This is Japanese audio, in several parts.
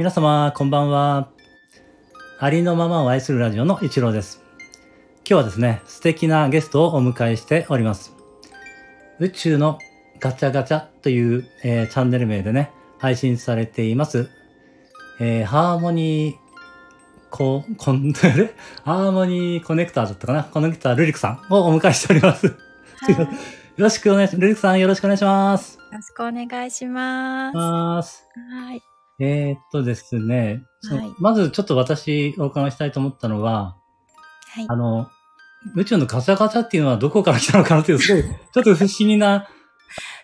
皆様、こんばんは。ありのままを愛するラジオの一郎です。今日はですね、素敵なゲストをお迎えしております。宇宙のガチャガチャという、えーチャンネル名でね、配信されています。えーハーモニー、こ、こん、あれハーモニーコネクターだったかな？コネクタールリクさんをお迎えしております。よろしくお願いします。ルリクさんよろしくお願いします。ろしくお願いし。ます。はい。えー、っとですね、はいまずちょっと私お伺いしたいと思ったのは、はいあ。の、宇宙のガチャガチャっていうのはどこから来たのかなっていう、すごい、ちょっと不思議な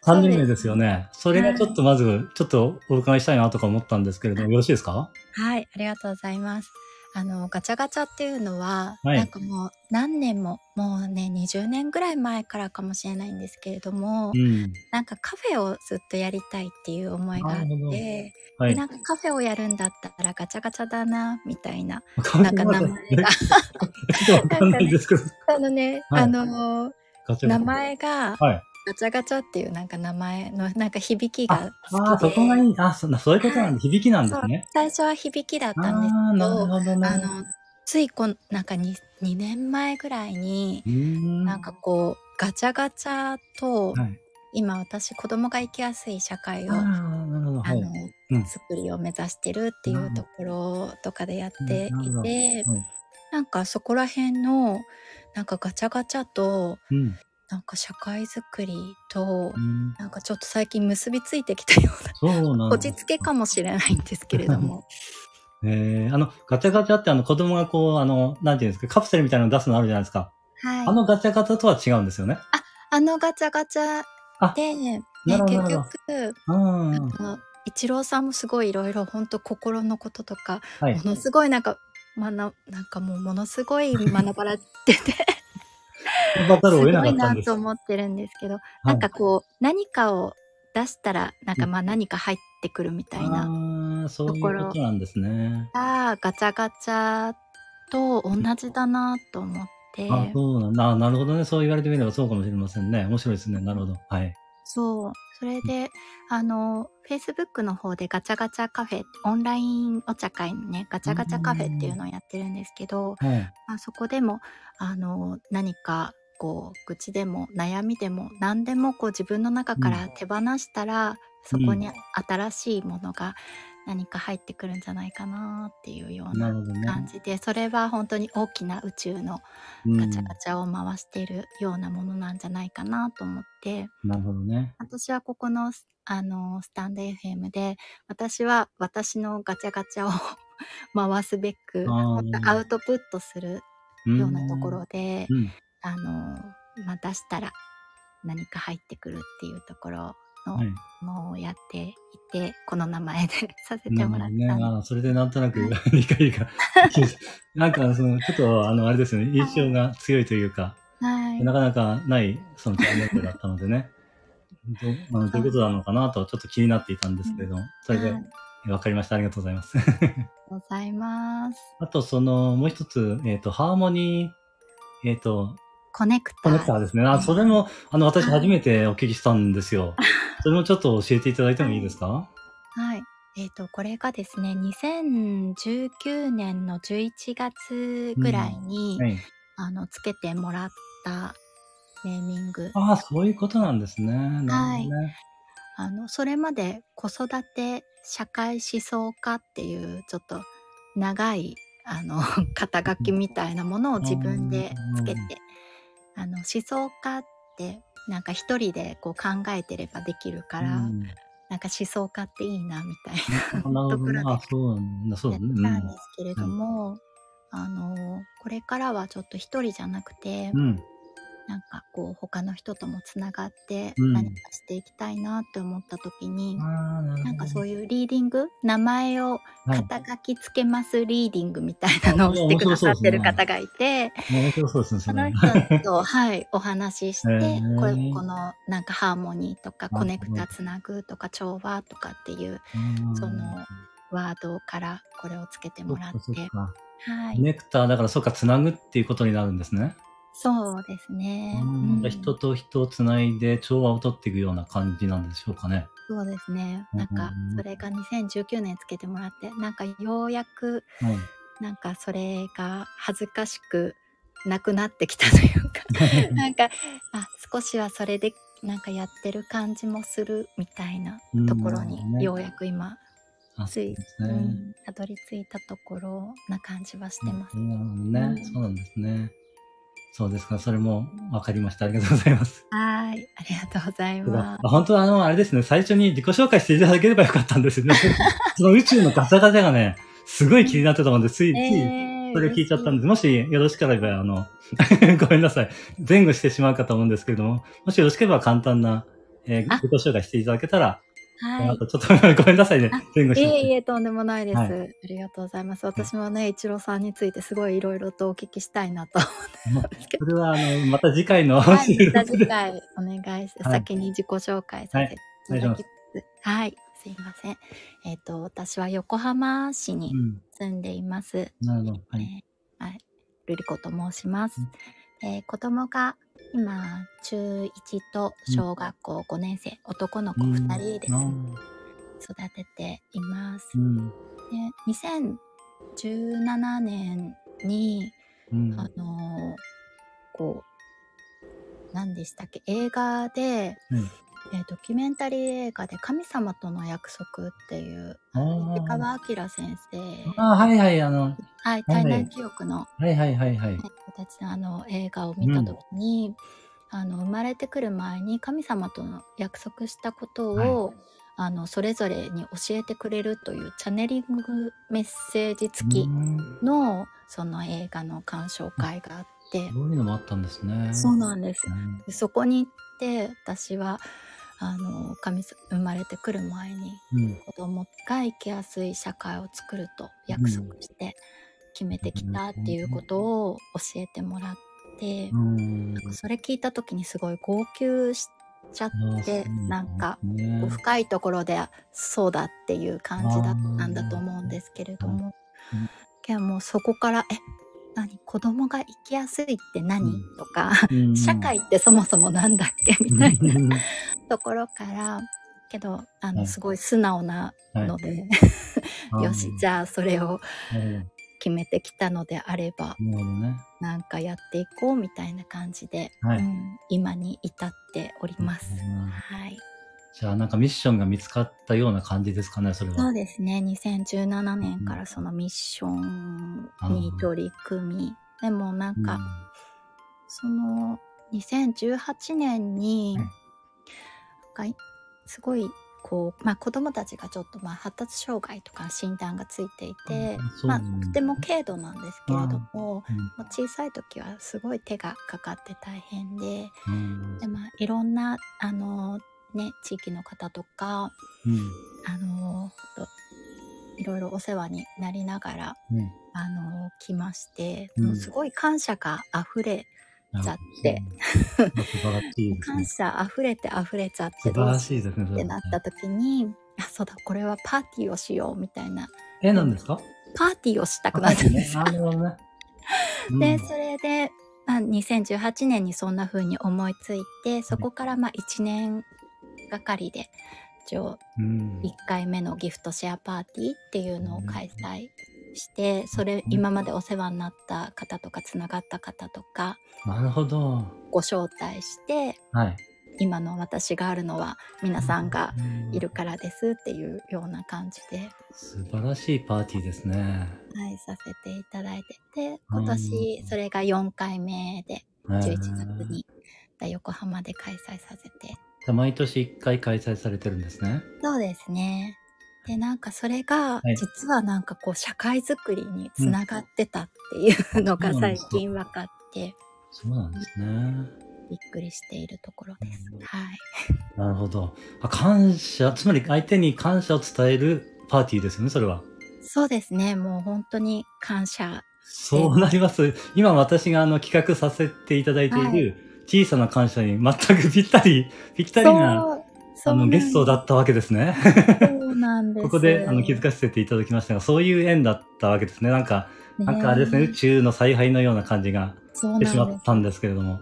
感じ名ですよね。それがちょっとまず、ちょっとお伺いしたいなとか思ったんですけれども、よろしいですか？はい。ありがとうございます。あの、ガチャガチャっていうのは、はいなんかもう何年も、もうね、20年ぐらい前からかもしれないんですけれども、うん。なんかカフェをずっとやりたいっていう思いがあっなるほどて、はい。でなんかカフェをやるんだったらガチャガチャだな、みたいな。わなんか名前が。わかんないですけど。あのね、はいあの、ガチャガチャ名前が、はい。ガチャガチャっていうなんか名前のなんか響きあが、好きで。そこがいい。あ、そそういうことなんで、響きなんですね。最初は響きだったんですけど、ほどね。あの、ついこん、なんか 2, 2年前ぐらいに。なんかこう、ガチャガチャと、はい。今私子供が生きやすい社会を、ああ、あなるほど。はい。の、うん作りを目指してるっていうところとかでやっていて、はいなんかそこら辺の、なんかガチャガチャと、うん。なんか社会づくりとう、ん。なんかちょっと最近結びついてきたような、そうな落ち着けかもしれないんですけれども。えー、あの、ガチャガチャってあの子供がこう、あの、なんていうんですか、カプセルみたいなの出すのあるじゃないですか。はい。あのガチャガチャとは違うんですよね。あのガチャガチャあで、ね、結局、うん。あの一郎さんもすごいいろいろ本当心のこととか、はいも。のすごいなんか、まな、なんかもうものすごい学ばれてて、頑張ったらす追えなごいなかったんです。と思ってるんですけど、なんかこう、何かを出したら、なんかまあ何か入ってくるみたいな。ああ、そういうことなんですね。が、ガチャガチャと同じだなと思って、あそうなんなるほどね。そう言われてみればそうかもしれませんね。面白いですね。なるほど。はい。そう。それで、あの、Facebook の方でガチャガチャカフェ、オンラインお茶会のね、ガチャガチャカフェっていうのをやってるんですけど、はい。まあ、そこでも、あの、何か、こう、愚痴でも悩みでも何でもこう自分の中から手放したら、そこに新しいものが何か入ってくるんじゃないかなっていうような。感じで、それは本当に大きな宇宙のうんガチャガチャを回しているようなものなんじゃないかなと思って、なるほどね。私はここのスあのスタンド FM で私は私のガチャガチャを 回すべくアウトプットするうんようなところで、うん。あのまあ、出したら何か入ってくるっていうところのはい。もをやっていて、この名前で させて。もらったんであーそれでなんとなく 理解が。なんか、その、ちょっと、あの、あれですよね。印象が強いというか、はいなかなかない、そのチャンネルだったのでね。どあのどういうことなのかなと、ちょっと気になっていたんですけれども、それではい、わかりました。ありがとうございます。ありがとうございます。あと、その、もう一つ、えっ、と、ハーモニー、えっ、と、コネクタコネクターですね。あ、それも、あの、私初めてお聞きしたんですよ。それもちょっと教えていただいてもいいですか？はい。えっ、と、これがですね、2019年の11月ぐらいに、はい。あの、つけてもらったネーミング。ああ、そういうことなんですね。なるほどね。あの、それまで子育て社会思想家っていう、ちょっと長い、あの、肩書きみたいなものを自分でつけて、あの、思想家って、なんか一人でこう考えてればできるから、うんなんか思想家っていいな、みたいな。ところでや。たんですけれども、あのこれからはちょっと一人じゃなくて、うん。うん。なんかこう他の人ともつながってうん何かしていきたいなって思った時に、ああ、なんかそういうリーディング名前をはい肩書きつけますリーディングみたいなのをしてくださってる方がいて、ね、そそのれ。人と、はい、お話しして、これこのなんかハーモニーとかコネクタつなぐとか調和とかっていううんそのワードからこれをつけてもらって。はい、ネクターだから、そうか、つなぐっていうことになるんですね。そうですね。うんうん人と人をつないで調和を取っていくような感じなんでしょうかね。そうですね。なんかそれが2019年つけてもらって、なんかようやくはい。なんかそれが恥ずかしくなくなってきたというか、なんかあ少しはそれでなんかやってる感じもするみたいなところにようやく今あつい、ね。うんたどり着いたところな感じはしてます。うんね、うんそうなんですね。そうですか。それも分かりました。ありがとうございます。はい、ありがとうございま本当はあの、あれですね、最初に自己紹介していただければよかったんですよね。その宇宙のガチャガチャがね、すごい気になってたので、つい、つす。い、えーそれを聞いちゃったんです。もしよろしければ、あの、ごめんなさい。前後してしまうかと思うんですけれども、もしよろしければ簡単な、えーあ自己紹介していただけたら、はいちょっと ごめんなさいねいえいえ、とんでもないです。はいありがとうございます。私もね、一郎さんについてすごいいろいろとお聞きしたいなと思ってますけど。それは、あの、また次回のはい、収また。次回お願いして、はい先に自己紹介させていただきます。ははいい、すいません。えっ、と、私は横浜市にうん。住んでいます。なるほど。はい。えーはい、ルリコと申しますうん。えー子供が今、中1と小学校5年生、男の子2人です。うん育てています。うん。で2017年に、うん。あのーこう何でしたっけ？映画で、うんえードキュメンタリー映画で「神様との約束」っていう石川明先生。あはいはい、あの、はい体内記憶のはいはいはいはい。のあの映画を見た時に、あの生まれてくる前に神様との約束したことを、あのそれぞれに教えてくれるというチャネリングメッセージ付きうん。のその映画の鑑賞会があって、そういうのもあったんですね。そうなんです。うん。でそこに行って私はあの神様生まれてくる前にうん。子供が生きやすい社会を作ると約束して決めてきたっていうことを教えてもらって、うん。なんかそれ聞いた時にすごい号泣しちゃってなんかね。こう深いところでそうだっていう感じだったんだと思うんですけれどもうん。けどもうそこから「え何？子供が生きやすいって何？うん。とかうん。社会ってそもそもなんだっけ？みたいな。うんところからけどあはい。のすごい素直なので、よしじゃゃあそれを決めてきたのであればね。なんかやっていこうみたいな感じで、はい。うん今に至っております。うんはい。じゃあなんかミッションが見つかったような感じですかね、それは。そうですね。2017年からそのミッションに取り組み、でもなんか、その2018年に、はいなんかすごいこう、まあ、子供たちがちょっとまあ発達障害とか診断がついていて、まあ、とても軽度なんですけれども、うんもう小さい時はすごい手がかかって大変でうん。で、まあ、いろんなあの、ね、地域の方とかうん。あのといろいろお世話になりながらうん。あの来まして、すごい感謝があふれちゃって。感ね。謝あふれてあふれちゃって素晴らししいですね。ってなった時にあそうだこれはパーティーをしようみたいな。え、何ですか？パーティーをしたくなったんです。あ、なるほどね。でそれで、まあ、2018年にそんな風に思いついてそこからまあ1年がかりで一応うん。1回目のギフトシェアパーティーっていうのを開催してそれ今までお世話になった方とかつながった方とかなるほど。ご招待してはい。今の私があるのは皆さんがうんいるからですっていうような感じで、素晴らしいパーティーですね。はい、させていただいてて今年それが4回目で11月に横浜で開催させて毎年1回開催されてるんですね。そうですねでなんかそれがはい実はなんかこう社会づくりにつながってたっていうのが最近分かってそうなんですね。びっくりしているところですうん。はい。なるほど。あ感謝、つまり相手に感謝を伝えるパーティーですよね、それは。そうですね。もう本当に感謝。そうなります。今私があの企画させていただいていはる小さな感謝に全くぴったり、ぴったりなあのゲストだったわけですね。なんです。ここであの気づかせていただきましたが、そういう縁だったわけですね。なんか、なんかあれですね、宇宙の采配のような感じが。してしまったんですけれども。は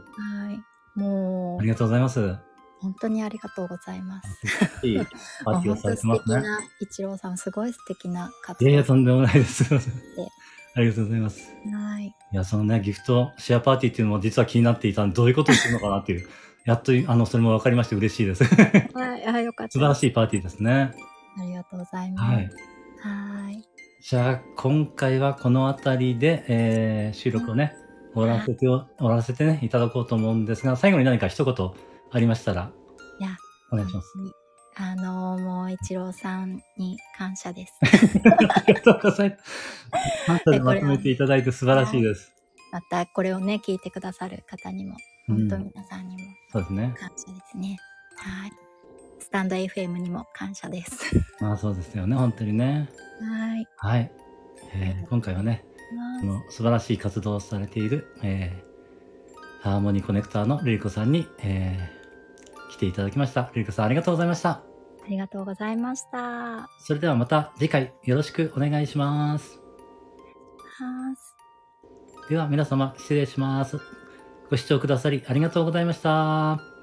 い。もうあり、がとうございます。本当にありがとうございます。いい パーティーをされてますね。一郎さん、すごい素敵な活動。いやいや、とんでもないです。ありがとうございます。はい。いや、そのね、ギフトシェアパーティーっていうのも実は気になっていたんで、どういうことをするのかなっていう。やっと、あの、それも分かりまして嬉しいです。素はい、あ、よかった。晴らしいパーティーですね。ありがとうございます。はい。はい。じゃあ、今回はこの辺りで、えー収録をね、終わらせてお、終わらせてね、いただこうと思うんですが、最後に何か一言ありましたら、いや、お願いします。あのもう一郎さんに感謝です。ありがとうございます。感謝でまとめていただいて素晴らしいです。またこれをね、聞いてくださる方にも、本当うん皆さんにもそうですね。感謝ですね。はい。スタンド FM にも感謝です。まあそうですよね、本当にね。はい。はい。えー今回はね、この素晴らしい活動をされている、えーハーモニーコネクターのルリコさんに、えー来ていただきました。ルリコさんありがとうございました。ありがとうございました。はそれではまた次回よろしくお願いします。では皆様失礼します。ご視聴くださりありがとうございました。